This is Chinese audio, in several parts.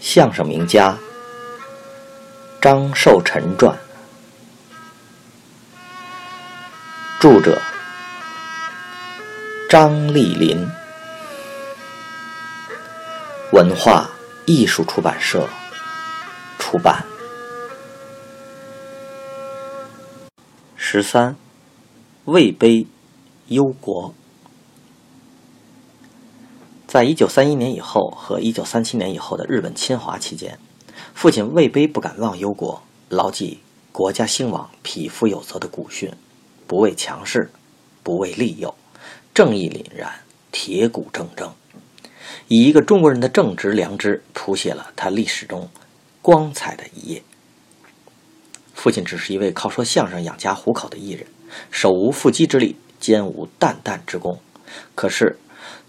相声名家张寿臣传，著者张丽林，文化艺术出版社出版。十三，魏碑忧国。在一九三一年以后和一九三七年以后的日本侵华期间，父亲魏碑不敢忘忧国，牢记“国家兴亡，匹夫有责”的古训，不畏强势，不畏利诱，正义凛然，铁骨铮铮，以一个中国人的正直良知，谱写了他历史中光彩的一页。父亲只是一位靠说相声养家糊口的艺人，手无缚鸡之力，肩无担担之功，可是。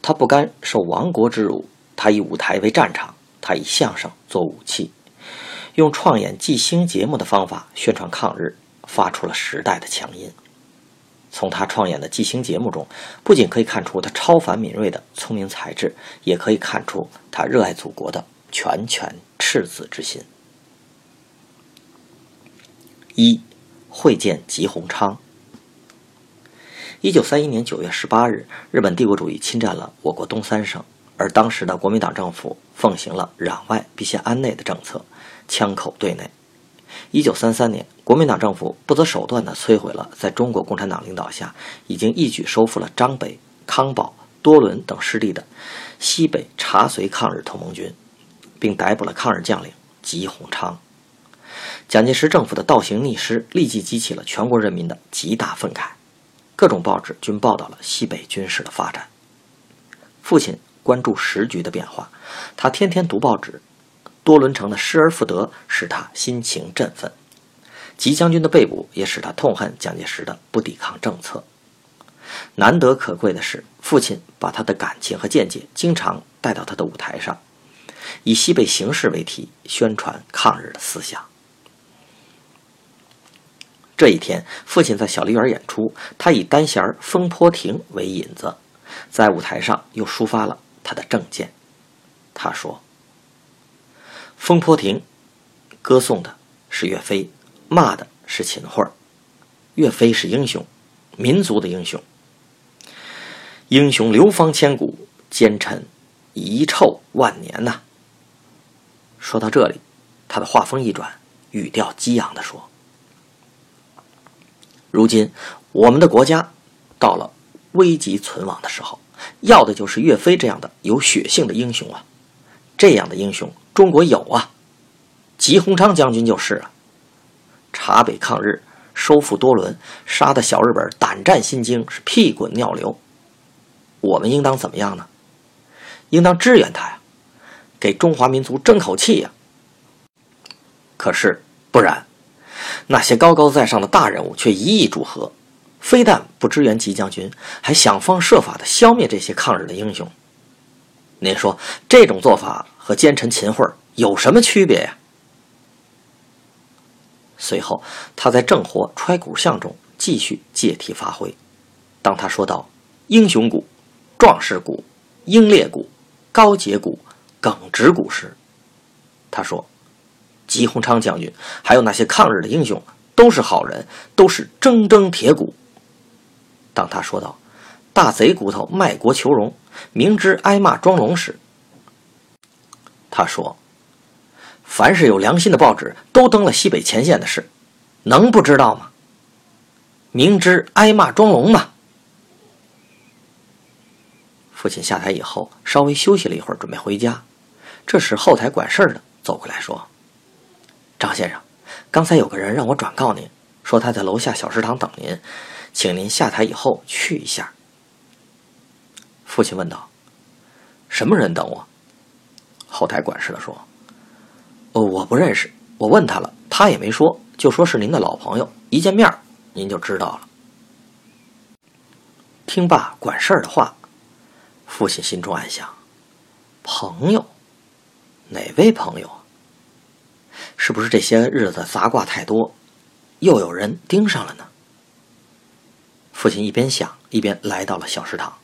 他不甘受亡国之辱，他以舞台为战场，他以相声做武器，用创演即兴节目的方法宣传抗日，发出了时代的强音。从他创演的即兴节目中，不仅可以看出他超凡敏锐的聪明才智，也可以看出他热爱祖国的拳拳赤子之心。一会见吉鸿昌。一九三一年九月十八日，日本帝国主义侵占了我国东三省，而当时的国民党政府奉行了攘外必先安内的政策，枪口对内。一九三三年，国民党政府不择手段地摧毁了在中国共产党领导下已经一举收复了张北、康保、多伦等失地的西北查绥抗日同盟军，并逮捕了抗日将领吉鸿昌。蒋介石政府的倒行逆施立即激起了全国人民的极大愤慨。各种报纸均报道了西北军事的发展。父亲关注时局的变化，他天天读报纸。多伦城的失而复得使他心情振奋，吉将军的被捕也使他痛恨蒋介石的不抵抗政策。难得可贵的是，父亲把他的感情和见解经常带到他的舞台上，以西北形势为题宣传抗日的思想。这一天，父亲在小梨园演出，他以单弦《风波亭》为引子，在舞台上又抒发了他的政见。他说：“风波亭，歌颂的是岳飞，骂的是秦桧。岳飞是英雄，民族的英雄，英雄流芳千古，奸臣遗臭万年呐。”说到这里，他的话锋一转，语调激昂地说。如今，我们的国家到了危急存亡的时候，要的就是岳飞这样的有血性的英雄啊！这样的英雄，中国有啊，吉鸿昌将军就是啊。察北抗日，收复多伦，杀的小日本胆战心惊，是屁滚尿流。我们应当怎么样呢？应当支援他呀，给中华民族争口气呀。可是不然。那些高高在上的大人物却一意祝贺，非但不支援吉将军，还想方设法的消灭这些抗日的英雄。您说这种做法和奸臣秦桧有什么区别呀？随后，他在正活揣鼓巷中继续借题发挥。当他说到“英雄骨、壮士骨、英烈骨、高洁骨、耿直骨”时，他说。吉鸿昌将军，还有那些抗日的英雄，都是好人，都是铮铮铁骨。当他说到“大贼骨头卖国求荣，明知挨骂装聋”时，他说：“凡是有良心的报纸都登了西北前线的事，能不知道吗？明知挨骂装聋吗？”父亲下台以后，稍微休息了一会儿，准备回家。这时，后台管事的走过来说。张先生，刚才有个人让我转告您，说他在楼下小食堂等您，请您下台以后去一下。父亲问道：“什么人等我？”后台管事的说：“哦，我不认识，我问他了，他也没说，就说是您的老朋友，一见面您就知道了。”听罢管事儿的话，父亲心中暗想：“朋友，哪位朋友？”是不是这些日子杂卦太多，又有人盯上了呢？父亲一边想，一边来到了小食堂。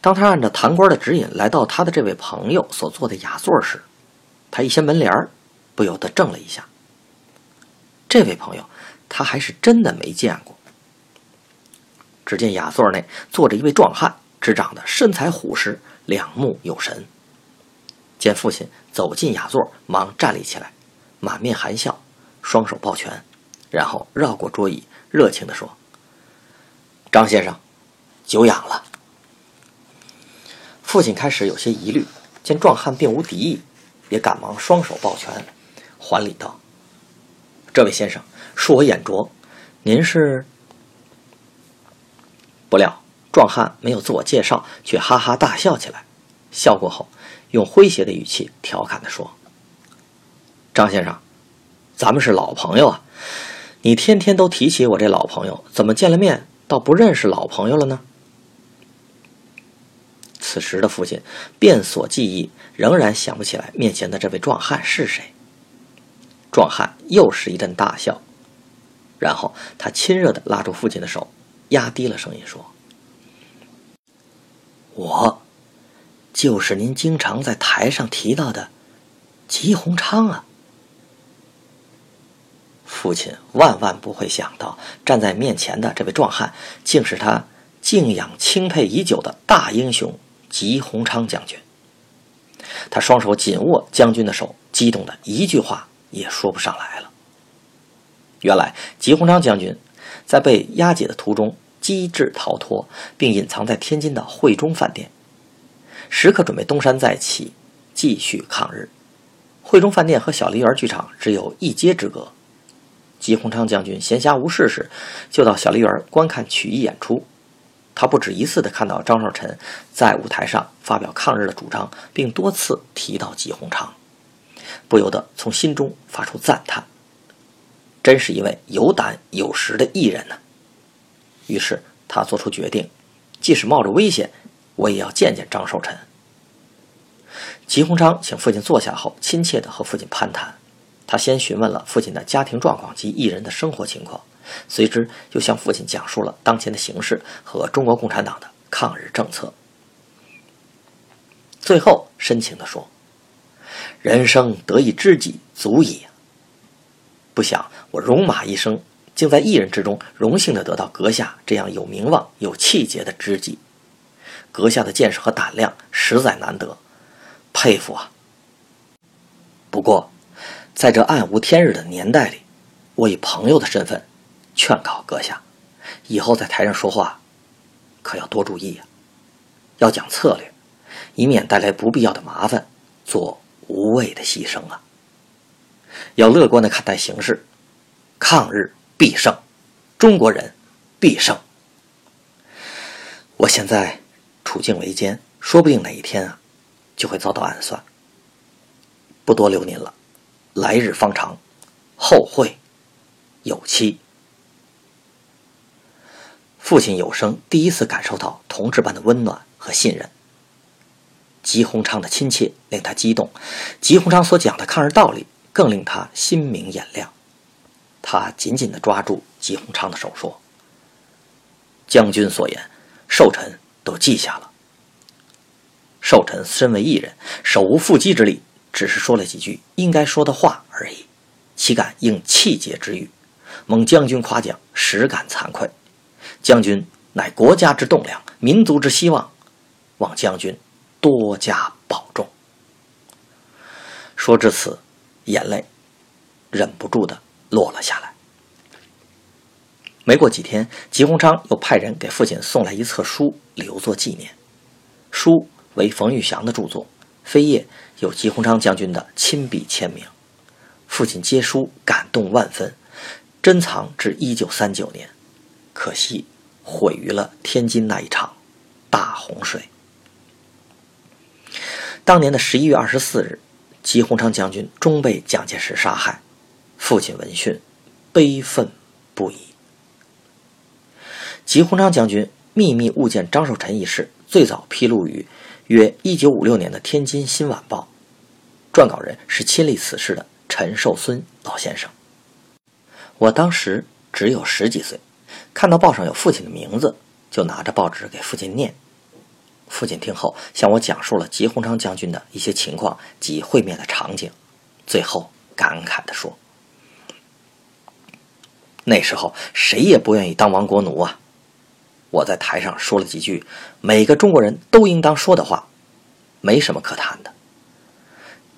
当他按照堂官的指引来到他的这位朋友所坐的雅座时，他一掀门帘，不由得怔了一下。这位朋友，他还是真的没见过。只见雅座内坐着一位壮汉，只长得身材虎实，两目有神。见父亲走进雅座，忙站立起来，满面含笑，双手抱拳，然后绕过桌椅，热情地说：“张先生，久仰了。”父亲开始有些疑虑，见壮汉并无敌意，也赶忙双手抱拳，还礼道：“这位先生，恕我眼拙，您是？”不料壮汉没有自我介绍，却哈哈大笑起来。笑过后，用诙谐的语气调侃地说：“张先生，咱们是老朋友啊，你天天都提起我这老朋友，怎么见了面倒不认识老朋友了呢？”此时的父亲遍所记忆，仍然想不起来面前的这位壮汉是谁。壮汉又是一阵大笑，然后他亲热地拉住父亲的手，压低了声音说：“我。”就是您经常在台上提到的吉鸿昌啊！父亲万万不会想到，站在面前的这位壮汉，竟是他敬仰钦佩已久的大英雄吉鸿昌将军。他双手紧握将军的手，激动的一句话也说不上来了。原来吉鸿昌将军在被押解的途中机智逃脱，并隐藏在天津的汇中饭店。时刻准备东山再起，继续抗日。汇中饭店和小梨园剧场只有一街之隔。吉鸿昌将军闲暇无事时，就到小梨园观看曲艺演出。他不止一次地看到张少臣在舞台上发表抗日的主张，并多次提到吉鸿昌，不由得从心中发出赞叹：真是一位有胆有识的艺人呢。于是他做出决定，即使冒着危险。我也要见见张寿臣。吉鸿昌请父亲坐下后，亲切地和父亲攀谈。他先询问了父亲的家庭状况及艺人的生活情况，随之又向父亲讲述了当前的形势和中国共产党的抗日政策。最后深情地说：“人生得一知己足矣。不想我戎马一生，竟在艺人之中荣幸地得到阁下这样有名望、有气节的知己。”阁下的见识和胆量实在难得，佩服啊！不过，在这暗无天日的年代里，我以朋友的身份劝告阁下，以后在台上说话可要多注意啊，要讲策略，以免带来不必要的麻烦，做无谓的牺牲啊！要乐观的看待形势，抗日必胜，中国人必胜。我现在。处境维艰，说不定哪一天啊，就会遭到暗算。不多留您了，来日方长，后会有期。父亲有生第一次感受到同志般的温暖和信任。吉鸿昌的亲切令他激动，吉鸿昌所讲的抗日道理更令他心明眼亮。他紧紧地抓住吉鸿昌的手说：“将军所言，寿臣。”都记下了。寿臣身为艺人，手无缚鸡之力，只是说了几句应该说的话而已，岂敢应气节之语？蒙将军夸奖，实感惭愧。将军乃国家之栋梁，民族之希望，望将军多加保重。说至此，眼泪忍不住的落了下来。没过几天，吉鸿昌又派人给父亲送来一册书，留作纪念。书为冯玉祥的著作，扉页有吉鸿昌将军的亲笔签名。父亲接书感动万分，珍藏至一九三九年，可惜毁于了天津那一场大洪水。当年的十一月二十四日，吉鸿昌将军终被蒋介石杀害，父亲闻讯，悲愤不已。吉鸿昌将军秘密物见张寿臣一事，最早披露于约1956年的《天津新晚报》，撰稿人是亲历此事的陈寿孙老先生。我当时只有十几岁，看到报上有父亲的名字，就拿着报纸给父亲念。父亲听后向我讲述了吉鸿昌将军的一些情况及会面的场景，最后感慨地说：“那时候谁也不愿意当亡国奴啊！”我在台上说了几句每个中国人都应当说的话，没什么可谈的。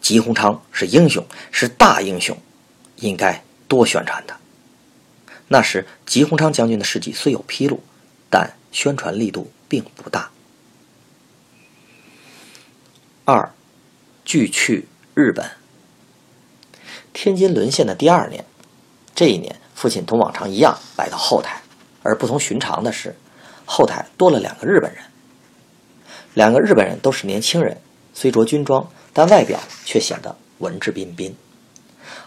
吉鸿昌是英雄，是大英雄，应该多宣传他。那时吉鸿昌将军的事迹虽有披露，但宣传力度并不大。二，拒去日本。天津沦陷的第二年，这一年，父亲同往常一样来到后台，而不同寻常的是。后台多了两个日本人，两个日本人都是年轻人，虽着军装，但外表却显得文质彬彬。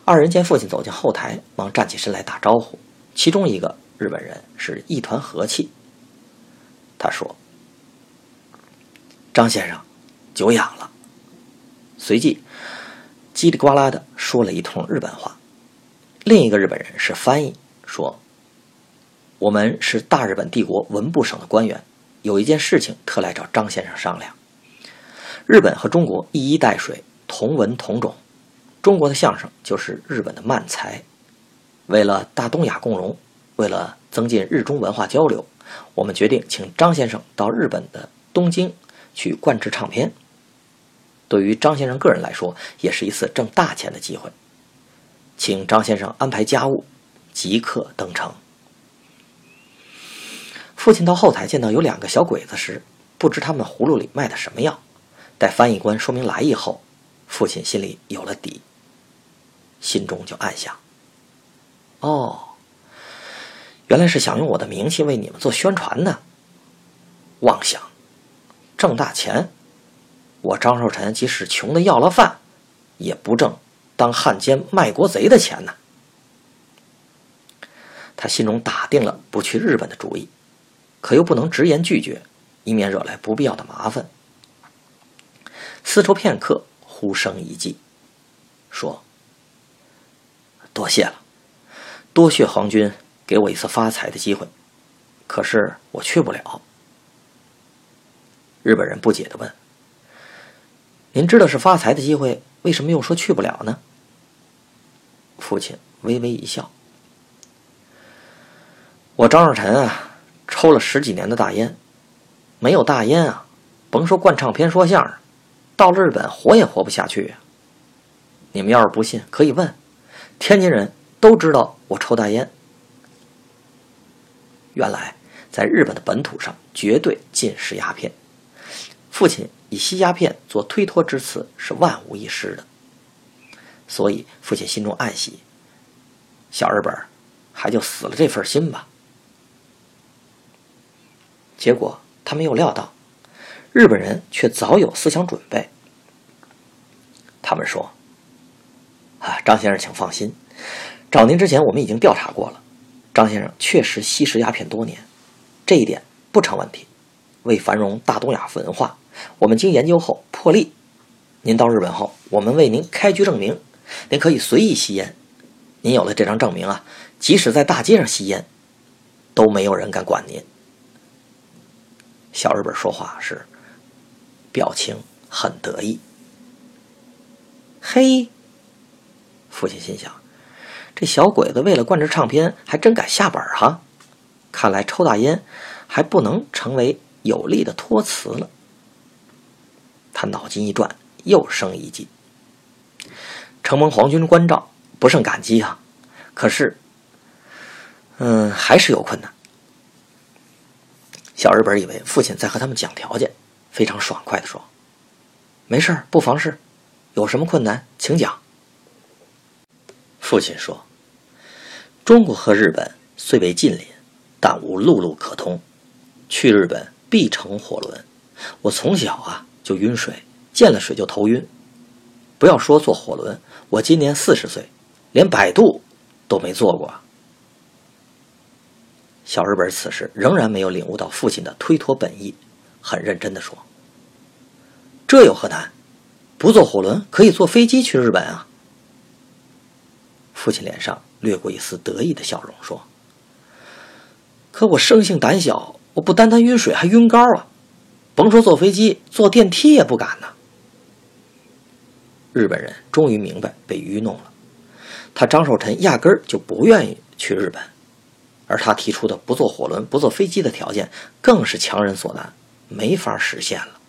二人见父亲走进后台，忙站起身来打招呼。其中一个日本人是一团和气，他说：“张先生，久仰了。”随即叽里呱啦的说了一通日本话。另一个日本人是翻译，说。我们是大日本帝国文部省的官员，有一件事情特来找张先生商量。日本和中国一衣带水，同文同种，中国的相声就是日本的漫才。为了大东亚共荣，为了增进日中文化交流，我们决定请张先生到日本的东京去灌制唱片。对于张先生个人来说，也是一次挣大钱的机会。请张先生安排家务，即刻登城。父亲到后台见到有两个小鬼子时，不知他们葫芦里卖的什么药。待翻译官说明来意后，父亲心里有了底，心中就暗想：哦，原来是想用我的名气为你们做宣传呢。妄想挣大钱，我张寿臣即使穷的要了饭，也不挣当汉奸卖国贼的钱呢。他心中打定了不去日本的主意。可又不能直言拒绝，以免惹来不必要的麻烦。思愁片刻，忽生一计，说：“多谢了，多谢皇军给我一次发财的机会，可是我去不了。”日本人不解的问：“您知道是发财的机会，为什么又说去不了呢？”父亲微微一笑：“我张若臣啊。”抽了十几年的大烟，没有大烟啊，甭说灌唱片、说相声，到了日本活也活不下去呀。你们要是不信，可以问，天津人都知道我抽大烟。原来在日本的本土上绝对禁食鸦片，父亲以吸鸦片做推脱之词是万无一失的，所以父亲心中暗喜，小日本还就死了这份心吧。结果他没有料到，日本人却早有思想准备。他们说：“啊，张先生，请放心，找您之前我们已经调查过了，张先生确实吸食鸦片多年，这一点不成问题。为繁荣大东亚文化，我们经研究后破例，您到日本后，我们为您开具证明，您可以随意吸烟。您有了这张证明啊，即使在大街上吸烟，都没有人敢管您。”小日本说话时，表情很得意。嘿，父亲心想：这小鬼子为了灌制唱片，还真敢下本哈！看来抽大烟还不能成为有力的托词了。他脑筋一转，又生一计。承蒙皇军关照，不胜感激啊！可是，嗯，还是有困难。小日本以为父亲在和他们讲条件，非常爽快的说：“没事不妨事，有什么困难请讲。”父亲说：“中国和日本虽为近邻，但无陆路可通，去日本必乘火轮。我从小啊就晕水，见了水就头晕。不要说坐火轮，我今年四十岁，连摆渡都没坐过。”小日本此时仍然没有领悟到父亲的推脱本意，很认真的说：“这有何难？不坐火轮，可以坐飞机去日本啊。”父亲脸上掠过一丝得意的笑容，说：“可我生性胆小，我不单单晕水，还晕高啊！甭说坐飞机，坐电梯也不敢呢。日本人终于明白被愚弄了，他张寿臣压根儿就不愿意去日本，而他提出的不坐火轮、不坐飞机的条件，更是强人所难，没法实现了。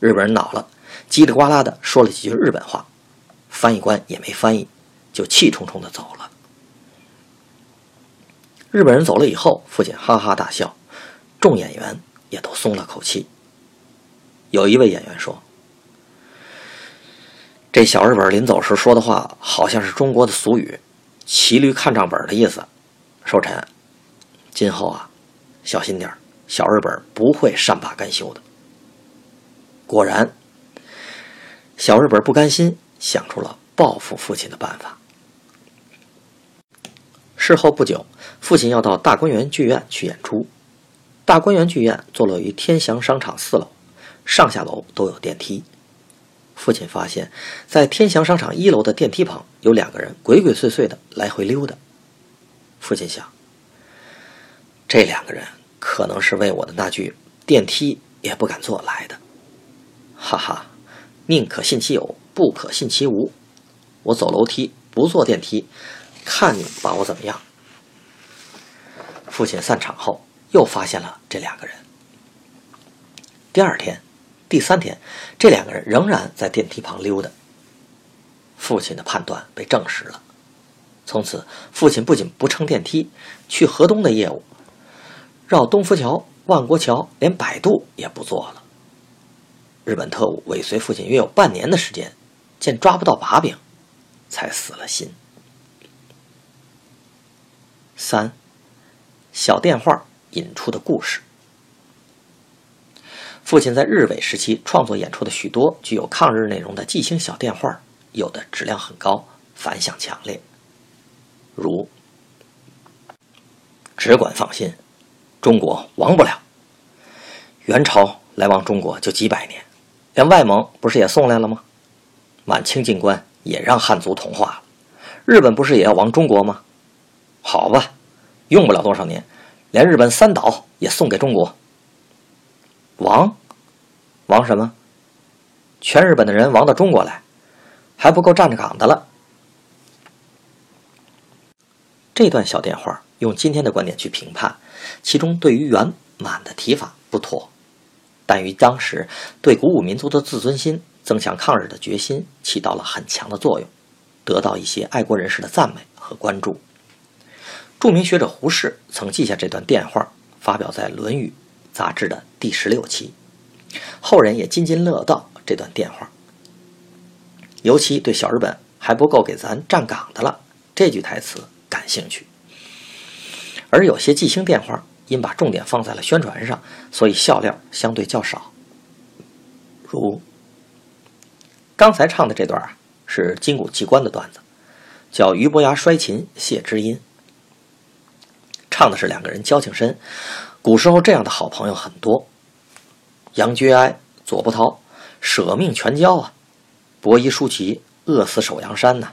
日本人恼了，叽里呱啦的说了几句日本话，翻译官也没翻译，就气冲冲的走了。日本人走了以后，父亲哈哈大笑，众演员也都松了口气。有一位演员说：“这小日本临走时说的话，好像是中国的俗语‘骑驴看账本’的意思。”寿臣，今后啊，小心点小日本不会善罢甘休的。果然，小日本不甘心，想出了报复父亲的办法。事后不久，父亲要到大观园剧院去演出。大观园剧院坐落于天祥商场四楼，上下楼都有电梯。父亲发现，在天祥商场一楼的电梯旁有两个人鬼鬼祟祟的来回溜达。父亲想，这两个人可能是为我的那句“电梯也不敢坐”来的。哈哈，宁可信其有，不可信其无。我走楼梯，不坐电梯。看你把我怎么样？父亲散场后，又发现了这两个人。第二天、第三天，这两个人仍然在电梯旁溜达。父亲的判断被证实了。从此，父亲不仅不乘电梯去河东的业务，绕东福桥、万国桥，连摆渡也不做了。日本特务尾随父亲约有半年的时间，见抓不到把柄，才死了心。三，小电话引出的故事。父亲在日伪时期创作演出的许多具有抗日内容的即兴小电话，有的质量很高，反响强烈。如，只管放心，中国亡不了。元朝来往中国就几百年，连外蒙不是也送来了吗？满清进关也让汉族同化了，日本不是也要亡中国吗？好吧，用不了多少年，连日本三岛也送给中国。亡，亡什么？全日本的人亡到中国来，还不够站着岗的了。这段小电话用今天的观点去评判，其中对于圆满的提法不妥，但于当时对鼓舞民族的自尊心、增强抗日的决心起到了很强的作用，得到一些爱国人士的赞美和关注。著名学者胡适曾记下这段电话，发表在《论语》杂志的第十六期。后人也津津乐道这段电话，尤其对小日本还不够给咱站岗的了这句台词兴趣。而有些即兴电话因把重点放在了宣传上，所以笑料相对较少。如刚才唱的这段啊，是金谷奇观的段子，叫俞伯牙摔琴谢知音。唱的是两个人交情深，古时候这样的好朋友很多。杨觉哀、左伯涛舍命全交啊，伯夷叔齐饿死守阳山呐，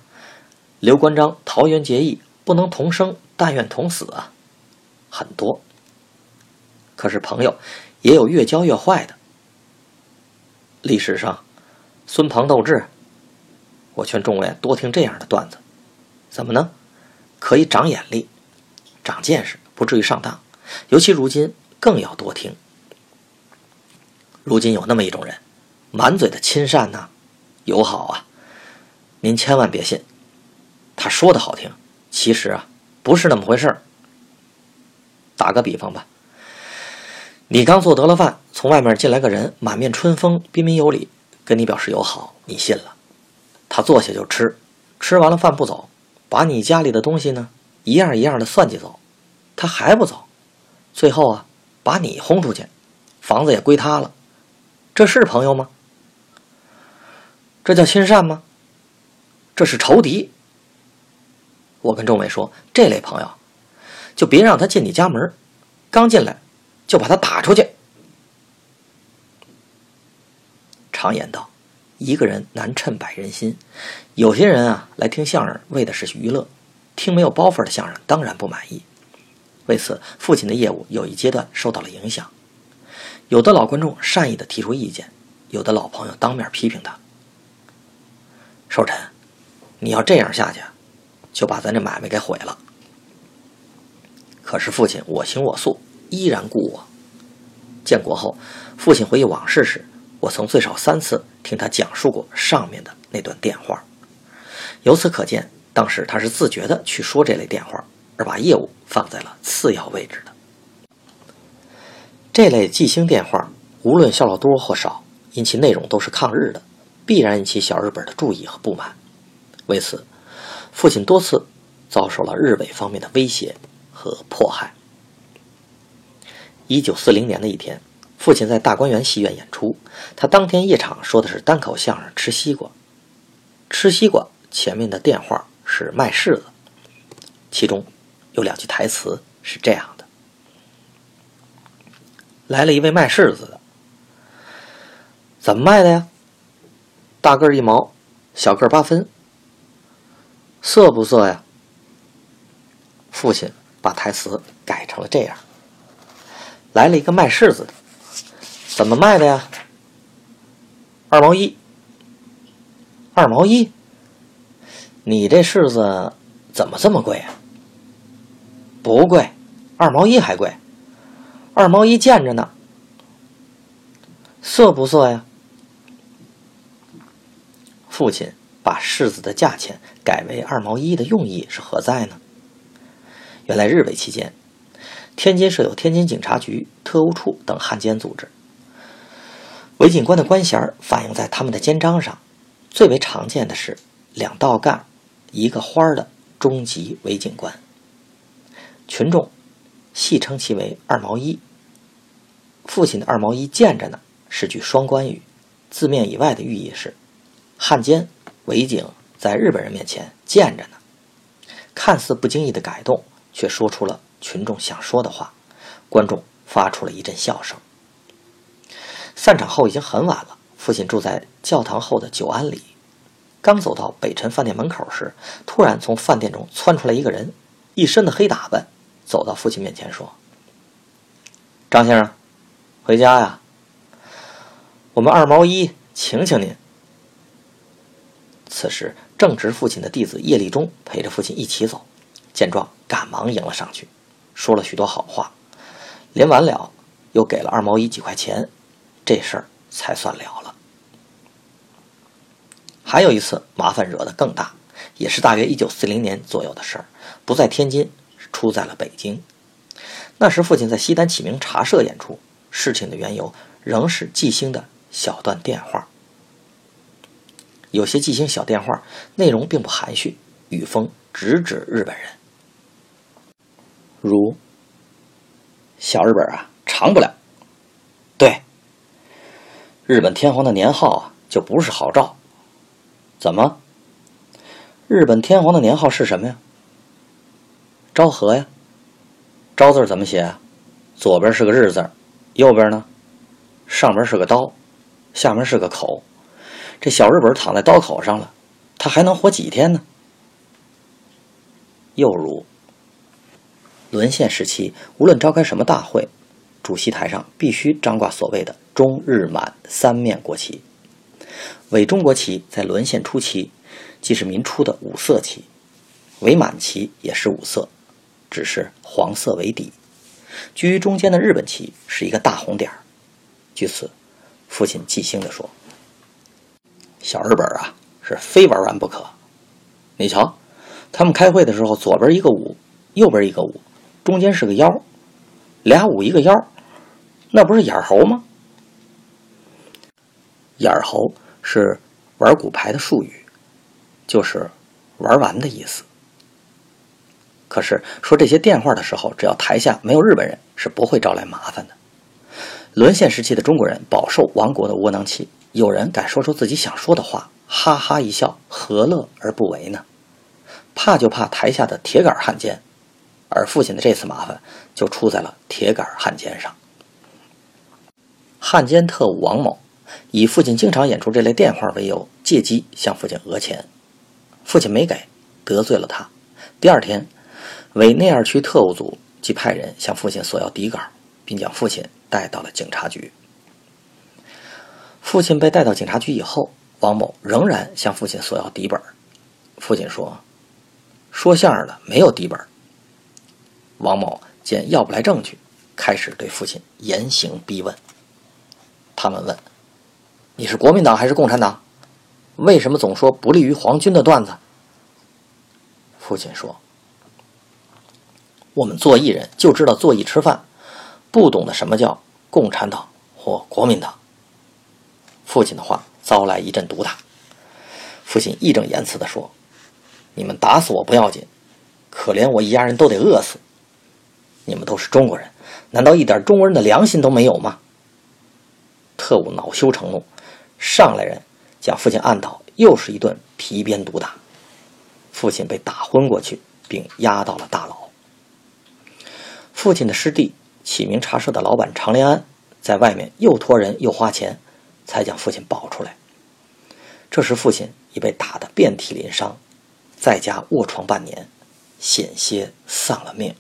刘关张桃园结义，不能同生，但愿同死啊，很多。可是朋友也有越交越坏的。历史上，孙庞斗智，我劝众位多听这样的段子，怎么呢？可以长眼力。长见识，不至于上当。尤其如今更要多听。如今有那么一种人，满嘴的亲善呐，友好啊，您千万别信。他说的好听，其实啊不是那么回事儿。打个比方吧，你刚做得了饭，从外面进来个人，满面春风，彬彬有礼，跟你表示友好，你信了。他坐下就吃，吃完了饭不走，把你家里的东西呢？一样一样的算计走，他还不走，最后啊，把你轰出去，房子也归他了，这是朋友吗？这叫亲善吗？这是仇敌。我跟众位说，这类朋友，就别让他进你家门，刚进来就把他打出去。常言道，一个人难称百人心，有些人啊，来听相声为的是娱乐。听没有包袱的相声，当然不满意。为此，父亲的业务有一阶段受到了影响。有的老观众善意的提出意见，有的老朋友当面批评他：“寿辰，你要这样下去，就把咱这买卖给毁了。”可是父亲我行我素，依然故我。建国后，父亲回忆往事时，我曾最少三次听他讲述过上面的那段电话。由此可见，当时他是自觉的去说这类电话，而把业务放在了次要位置的。这类记星电话，无论效劳多或少，因其内容都是抗日的，必然引起小日本的注意和不满。为此，父亲多次遭受了日伪方面的威胁和迫害。一九四零年的一天，父亲在大观园戏院演出，他当天夜场说的是单口相声《吃西瓜》。吃西瓜前面的电话是卖柿子，其中有两句台词是这样的：“来了一位卖柿子的，怎么卖的呀？大个一毛，小个八分。色不色呀？”父亲把台词改成了这样。来了一个卖柿子的，怎么卖的呀？二毛一，二毛一。你这柿子怎么这么贵啊？不贵，二毛一还贵，二毛一见着呢。色不色呀？父亲把柿子的价钱改为二毛一的用意是何在呢？原来日伪期间。天津设有天津警察局、特务处等汉奸组织，伪警官的官衔反映在他们的肩章上，最为常见的是两道杠、一个花的中级伪警官。群众戏称其为“二毛一”。父亲的“二毛一”见着呢，是句双关语，字面以外的寓意是汉奸、伪警在日本人面前见着呢。看似不经意的改动，却说出了。群众想说的话，观众发出了一阵笑声。散场后已经很晚了，父亲住在教堂后的久安里。刚走到北辰饭店门口时，突然从饭店中窜出来一个人，一身的黑打扮，走到父亲面前说：“张先生，回家呀？我们二毛一请请您。”此时正值父亲的弟子叶立忠陪着父亲一起走，见状赶忙迎了上去。说了许多好话，临完了，又给了二毛一几块钱，这事儿才算了了。还有一次麻烦惹得更大，也是大约一九四零年左右的事儿，不在天津，出在了北京。那时父亲在西单启明茶社演出，事情的缘由仍是季星的小段电话。有些季星小电话内容并不含蓄，语风直指日本人。如小日本啊，长不了。对，日本天皇的年号啊，就不是好兆。怎么？日本天皇的年号是什么呀？昭和呀。昭字怎么写？左边是个日字，右边呢，上边是个刀，下面是个口。这小日本躺在刀口上了，他还能活几天呢？又如。沦陷时期，无论召开什么大会，主席台上必须张挂所谓的中日满三面国旗。伪中国旗在沦陷初期，即是民初的五色旗；伪满旗也是五色，只是黄色为底。居于中间的日本旗是一个大红点儿。据此，父亲记兴地说：“小日本啊，是非玩完不可。你瞧，他们开会的时候，左边一个五，右边一个五。”中间是个腰，俩五一个腰，那不是眼猴吗？眼猴是玩骨牌的术语，就是玩完的意思。可是说这些电话的时候，只要台下没有日本人，是不会招来麻烦的。沦陷时期的中国人饱受亡国的窝囊气，有人敢说出自己想说的话，哈哈一笑，何乐而不为呢？怕就怕台下的铁杆汉奸。而父亲的这次麻烦就出在了铁杆汉奸上。汉奸特务王某以父亲经常演出这类电话为由，借机向父亲讹钱，父亲没给，得罪了他。第二天，委内二区特务组即派人向父亲索要底稿，并将父亲带到了警察局。父亲被带到警察局以后，王某仍然向父亲索要底本。父亲说：“说相声的没有底本。”王某见要不来证据，开始对父亲严刑逼问。他们问：“你是国民党还是共产党？为什么总说不利于皇军的段子？”父亲说：“我们做艺人就知道做艺吃饭，不懂得什么叫共产党或国民党。”父亲的话遭来一阵毒打。父亲义正言辞地说：“你们打死我不要紧，可怜我一家人都得饿死。你们都是中国人，难道一点中国人的良心都没有吗？”特务恼羞成怒，上来人将父亲按倒，又是一顿皮鞭毒打。父亲被打昏过去，并押到了大牢。父亲的师弟启明茶社的老板常连安，在外面又托人又花钱。才将父亲抱出来。这时，父亲已被打得遍体鳞伤，在家卧床半年，险些丧了命。